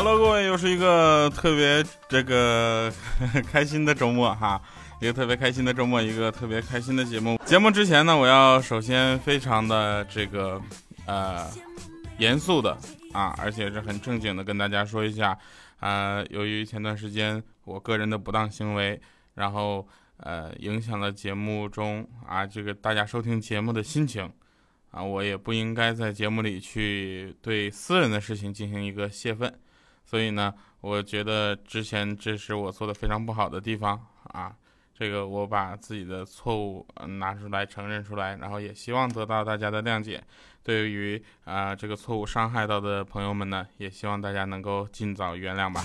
Hello，各位，又是一个特别这个 开心的周末哈，一个特别开心的周末，一个特别开心的节目。节目之前呢，我要首先非常的这个呃严肃的啊，而且是很正经的跟大家说一下，啊，由于前段时间我个人的不当行为，然后呃影响了节目中啊这个大家收听节目的心情。啊，我也不应该在节目里去对私人的事情进行一个泄愤，所以呢，我觉得之前这是我做的非常不好的地方啊。这个我把自己的错误拿出来承认出来，然后也希望得到大家的谅解。对于啊这个错误伤害到的朋友们呢，也希望大家能够尽早原谅吧。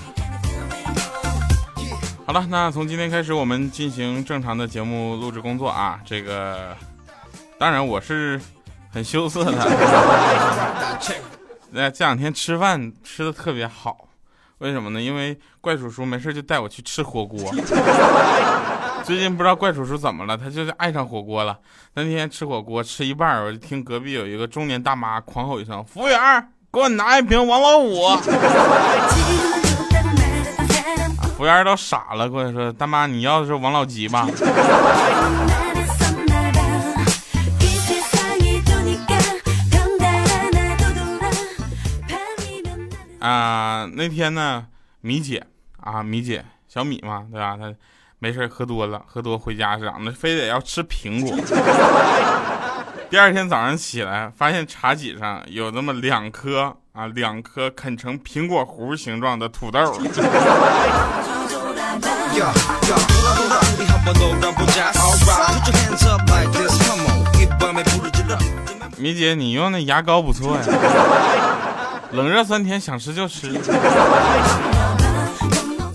好了，那从今天开始，我们进行正常的节目录制工作啊。这个当然我是。很羞涩的，那这两天吃饭吃的特别好，为什么呢？因为怪叔叔没事就带我去吃火锅。最近不知道怪叔叔怎么了，他就是爱上火锅了。那天吃火锅吃一半，我就听隔壁有一个中年大妈狂吼一声：“服务员，给我拿一瓶王老五。”服务员都傻了，过来说：“大妈，你要的是王老吉吧？” 啊，那天呢，米姐啊，米姐小米嘛，对吧？她没事喝多了，喝多回家是咋的？非得要吃苹果。第二天早上起来，发现茶几上有那么两颗啊，两颗啃成苹果核形状的土豆。米姐，你用那牙膏不错呀。冷热酸甜，想吃就吃。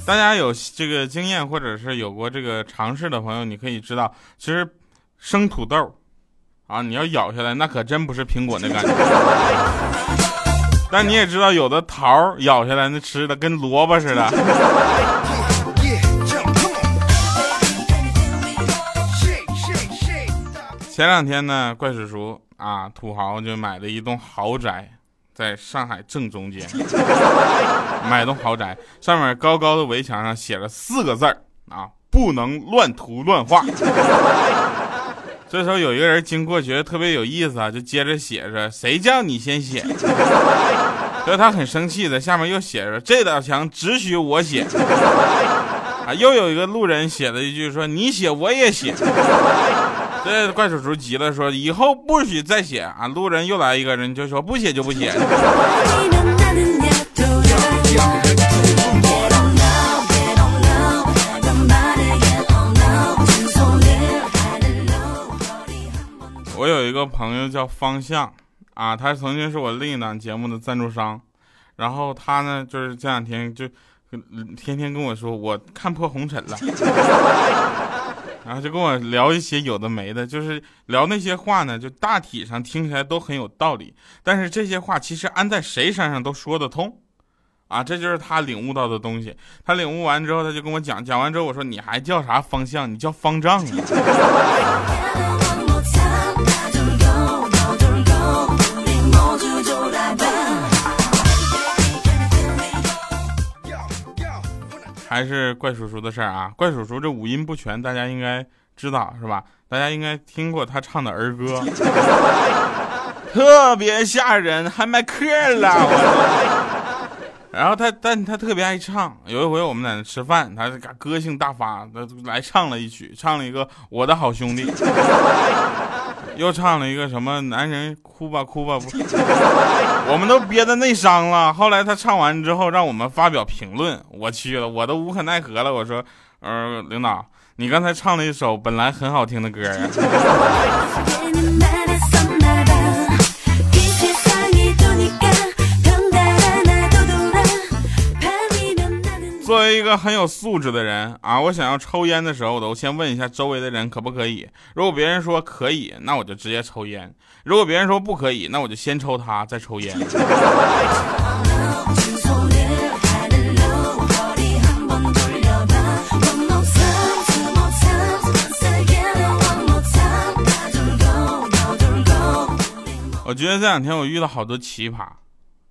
大家有这个经验，或者是有过这个尝试的朋友，你可以知道，其实生土豆啊，你要咬下来，那可真不是苹果那感觉。但你也知道，有的桃咬下来那吃的跟萝卜似的。前两天呢，怪叔叔啊，土豪就买了一栋豪宅。在上海正中间买栋豪宅，上面高高的围墙上写了四个字儿啊，不能乱涂乱画。这时候有一个人经过，觉得特别有意思啊，就接着写着：“谁叫你先写？” 所以他很生气，在下面又写着：“这道墙只许我写。”啊，又有一个路人写了一句说：“你写我也写。”这怪叔叔急了，说：“以后不许再写啊！”路人又来一个人，就说：“不写就不写。”我有一个朋友叫方向啊，他曾经是我另一档节目的赞助商，然后他呢，就是这两天就天天跟我说，我看破红尘了。然后就跟我聊一些有的没的，就是聊那些话呢，就大体上听起来都很有道理，但是这些话其实安在谁身上都说得通，啊，这就是他领悟到的东西。他领悟完之后，他就跟我讲，讲完之后我说你还叫啥方向？你叫方丈啊。还是怪叔叔的事儿啊！怪叔叔这五音不全，大家应该知道是吧？大家应该听过他唱的儿歌，特别吓人，还卖课了。然后他，但他特别爱唱。有一回我们在那吃饭，他歌性大发，他来唱了一曲，唱了一个《我的好兄弟》。又唱了一个什么男人哭吧哭吧 不，我们都憋得内伤了。后来他唱完之后，让我们发表评论，我去了，我都无可奈何了。我说，呃，领导，你刚才唱了一首本来很好听的歌呀。作为一个很有素质的人啊，我想要抽烟的时候，我都先问一下周围的人可不可以。如果别人说可以，那我就直接抽烟；如果别人说不可以，那我就先抽他，再抽烟。我觉得这两天我遇到好多奇葩。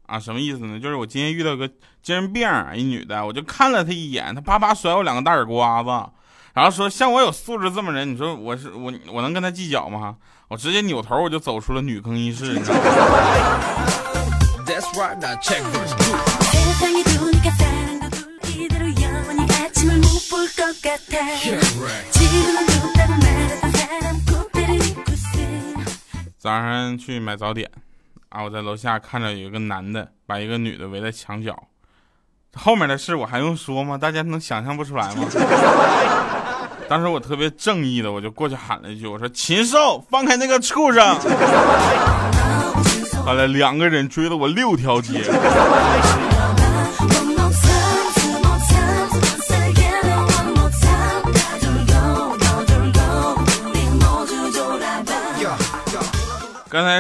啊，什么意思呢？就是我今天遇到个精神病，一女的，我就看了她一眼，她啪啪甩我两个大耳刮子，然后说像我有素质这么人，你说我是我我能跟她计较吗？我直接扭头我就走出了女更衣室，你知道吗？早上去买早点，啊，我在楼下看着有一个男的把一个女的围在墙角，后面的事我还用说吗？大家能想象不出来吗？当时我特别正义的，我就过去喊了一句，我说：“禽兽，放开那个畜生！” 后来两个人追了我六条街。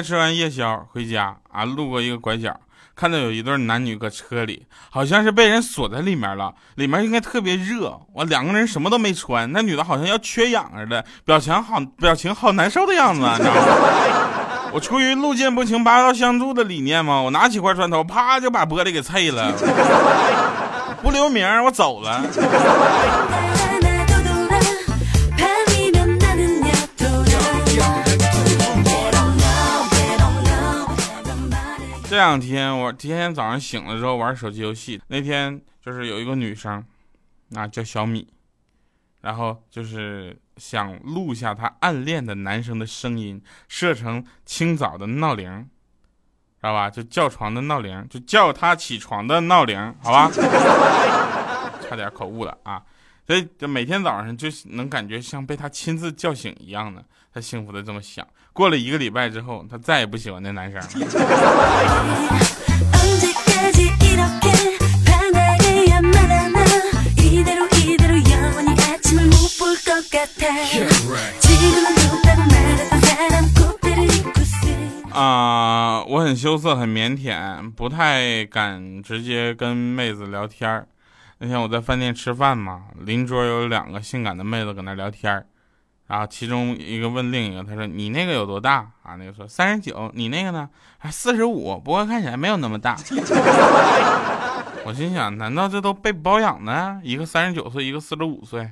吃完夜宵回家啊，路过一个拐角，看到有一对男女搁车里，好像是被人锁在里面了。里面应该特别热，我两个人什么都没穿，那女的好像要缺氧似的，表情好表情好难受的样子，你知道吗？我出于路见不平拔刀相助的理念嘛，我拿起块砖头，啪就把玻璃给碎了，不留名，我走了。这两天我天天早上醒了之后玩手机游戏，那天就是有一个女生，啊叫小米，然后就是想录下她暗恋的男生的声音，设成清早的闹铃，知道吧？就叫床的闹铃，就叫他起床的闹铃，好吧？差点口误了啊！所以就每天早上就能感觉像被他亲自叫醒一样的。他幸福的这么想，过了一个礼拜之后，他再也不喜欢那男生。啊，我很羞涩，很腼腆，不太敢直接跟妹子聊天那天我在饭店吃饭嘛，邻桌有两个性感的妹子搁那聊天然后其中一个问另一个，他说：“你那个有多大啊？”那个说：“三十九。”你那个呢？还四十五，不过看起来没有那么大。我心想，难道这都被包养呢？一个三十九岁，一个四十五岁。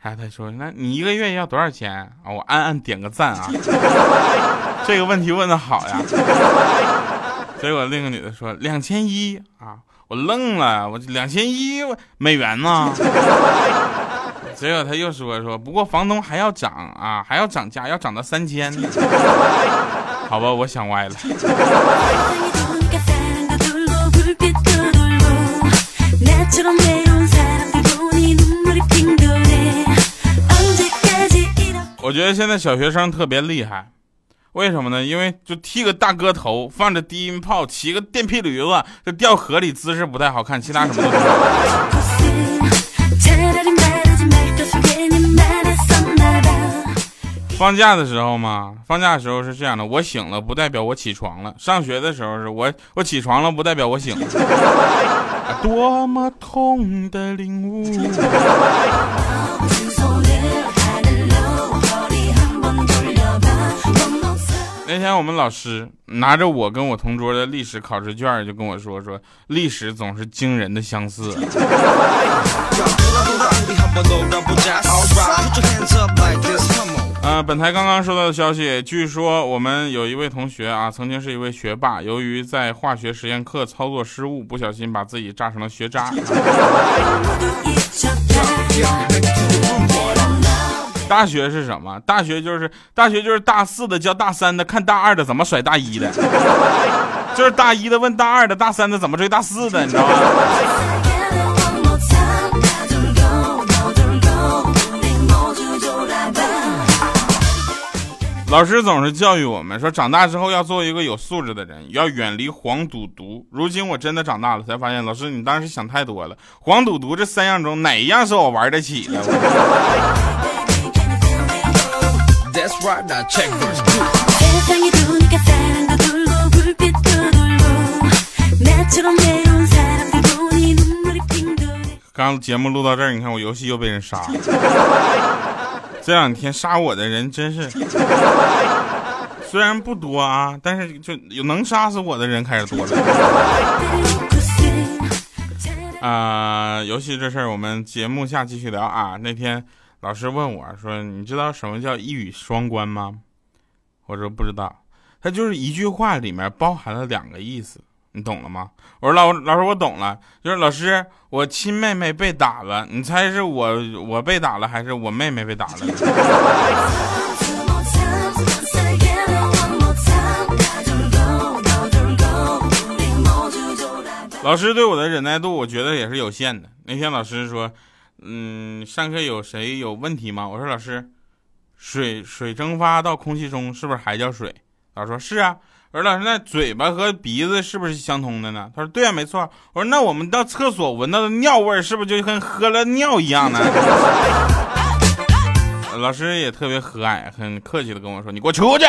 然后他说：“那你一个月要多少钱啊？”我暗暗点个赞啊，这个问题问的好呀。结果另一个女的说：“两千一啊！”我愣了，我两千一美元呢？结果他又说说，不过房东还要涨啊，还要涨价，要涨到三千。好吧，我想歪了。我觉得现在小学生特别厉害，为什么呢？因为就剃个大哥头，放着低音炮，骑个电屁驴子，就掉河里，姿势不太好看，其他什么都。放假的时候嘛，放假的时候是这样的，我醒了不代表我起床了。上学的时候是我我起床了不代表我醒了。多么痛的领悟。天我们老师拿着我跟我同桌的历史考试卷，就跟我说说，历史总是惊人的相似。呃，本台刚刚收到的消息，据说我们有一位同学啊，曾经是一位学霸，由于在化学实验课操作失误，不小心把自己炸成了学渣。大学是什么？大学就是大学就是大四的教大三的看大二的怎么甩大一的，就是大一的问大二的，大三的怎么追大四的，你知道吗？老师总是教育我们说，长大之后要做一个有素质的人，要远离黄赌毒。如今我真的长大了，才发现，老师你当时想太多了。黄赌毒这三样中，哪一样是我玩得起的？刚节目录到这儿，你看我游戏又被人杀了。这两天杀我的人真是，虽然不多啊，但是就有能杀死我的人开始多了。啊，游戏这事儿我们节目下继续聊啊。那天老师问我说：“你知道什么叫一语双关吗？”我说不知道。他就是一句话里面包含了两个意思，你懂了吗？我说老老师我懂了，就是老师我亲妹妹被打了，你猜是我我被打了还是我妹妹被打了？老师对我的忍耐度，我觉得也是有限的。那天老师说：“嗯，上课有谁有问题吗？”我说：“老师，水水蒸发到空气中是不是还叫水？”老师说：“是啊。”我说：“老师，那嘴巴和鼻子是不是相通的呢？”他说：“对啊，没错。”我说：“那我们到厕所闻到的尿味是不是就跟喝了尿一样呢？” 老师也特别和蔼，很客气的跟我说：“你给我出去。”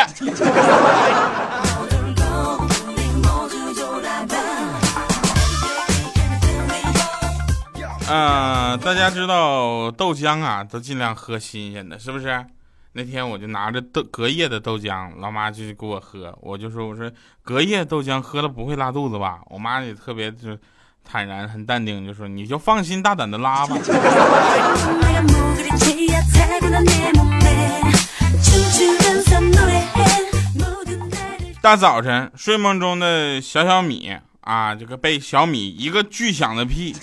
啊，大家知道豆浆啊，都尽量喝新鲜的，是不是？那天我就拿着豆隔夜的豆浆，老妈就给我喝，我就说我说隔夜豆浆喝了不会拉肚子吧？我妈也特别就坦然很淡定，就说你就放心大胆的拉吧。大早晨睡梦中的小小米。啊！这个被小米一个巨响的屁，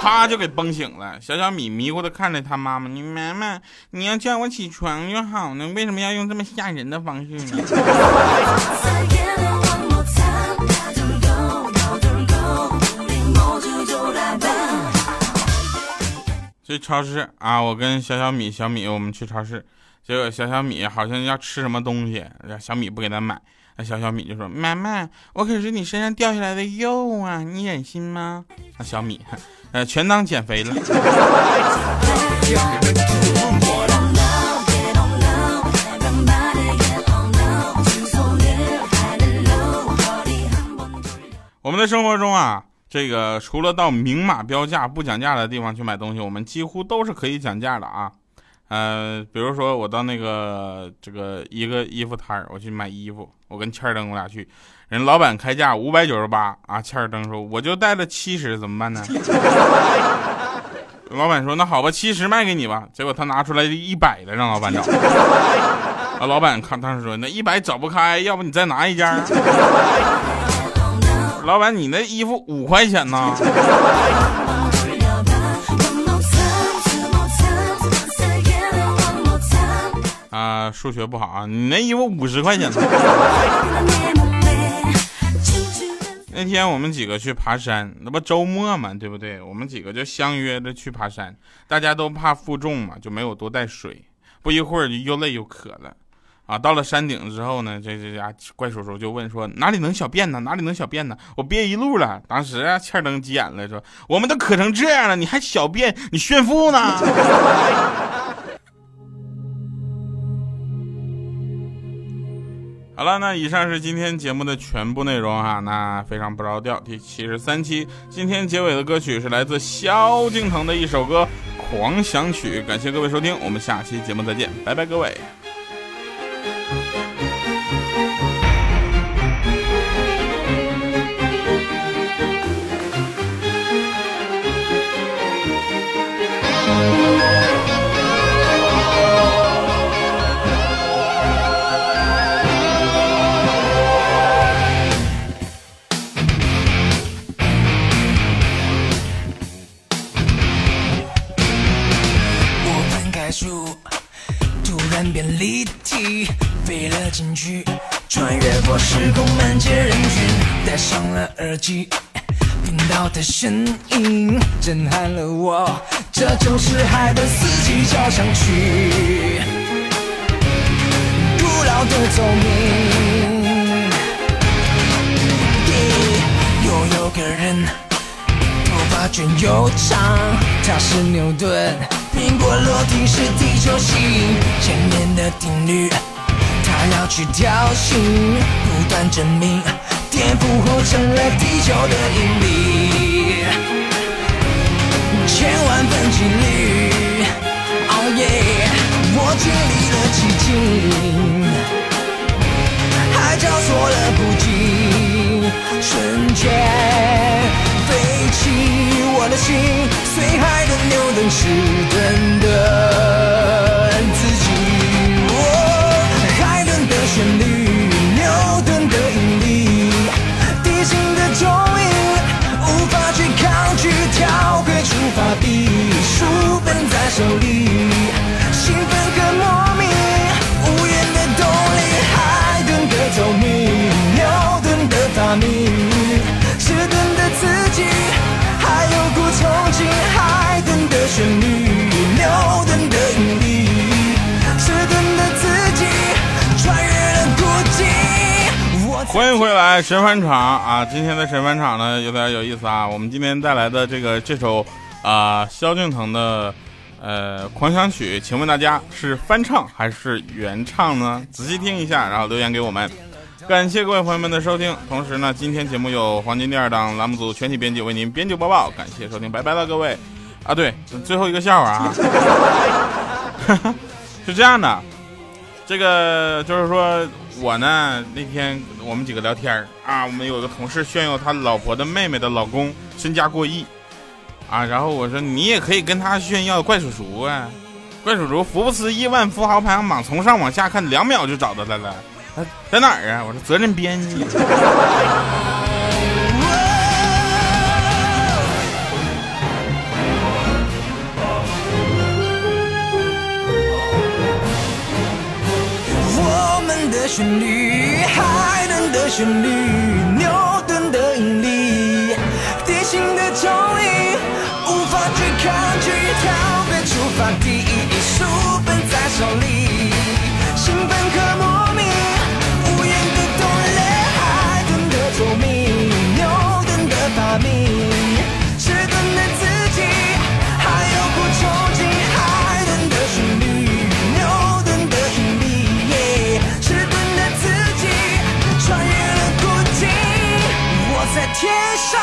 啪就给崩醒了。小小米迷糊的看着他妈妈：“你妈妈，你要叫我起床就好呢，为什么要用这么吓人的方式呢？” 去超市啊！我跟小小米、小米我们去超市，结果小小米好像要吃什么东西，小米不给他买。那小小米就说：“妈妈，我可是你身上掉下来的肉啊，你忍心吗？”那小米，呃，全当减肥了。我们的生活中啊，这个除了到明码标价不讲价的地方去买东西，我们几乎都是可以讲价的啊。呃，比如说我到那个这个一个衣服摊儿，我去买衣服，我跟欠儿登我俩去，人老板开价五百九十八啊，欠儿登说我就带了七十，怎么办呢？老板说那好吧，七十卖给你吧。结果他拿出来一百的让老板找，啊，老板看当时说那一百找不开，要不你再拿一件。老板你那衣服五块钱呢？啊，数学不好啊！你那衣服五十块钱呢。那天我们几个去爬山，那不周末嘛，对不对？我们几个就相约着去爬山，大家都怕负重嘛，就没有多带水。不一会儿就又累又渴了，啊，到了山顶之后呢，这这家怪叔叔就问说哪里能小便呢？哪里能小便呢？我憋一路了。当时啊，欠灯急眼了，说我们都渴成这样了，你还小便？你炫富呢？好了，那以上是今天节目的全部内容哈。那非常不着调，第七十三期，今天结尾的歌曲是来自萧敬腾的一首歌《狂想曲》。感谢各位收听，我们下期节目再见，拜拜，各位。听到的声音震撼了我，这就是海的四季交响曲，古老的奏鸣。又有个人，头发卷又长，他是牛顿。苹果落地是地球吸引前面的定律，他要去挑衅，不断证明颠覆后成了地球的引力，千万分几率，哦耶，我经历了奇迹。海交错了不经，瞬间飞起我的心，随海的牛顿迟钝的欢迎回来，神返场啊！今天的神返场呢有点有意思啊。我们今天带来的这个这首啊萧敬腾的呃狂想曲，请问大家是翻唱还是原唱呢？仔细听一下，然后留言给我们。感谢各位朋友们的收听，同时呢，今天节目由黄金第二档栏目组全体编辑为您编辑播报，感谢收听，拜拜了各位。啊，对，最后一个笑话啊，是这样的，这个就是说我呢那天我们几个聊天啊，我们有个同事炫耀他老婆的妹妹的老公身家过亿啊，然后我说你也可以跟他炫耀怪叔叔啊，怪叔叔福布斯亿万富豪排行榜从上往下看两秒就找到他了，他在哪儿啊？我说责任编辑。旋律，海顿的旋律，牛顿的引力，地心的重力，无法去抗拒，跳跃出发地，书本在手里，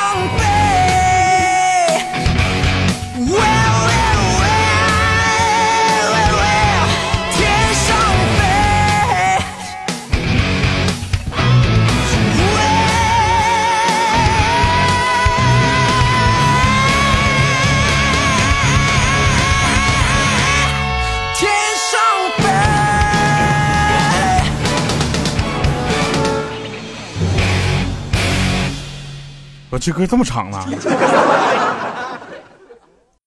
上飞。这歌这么长呢？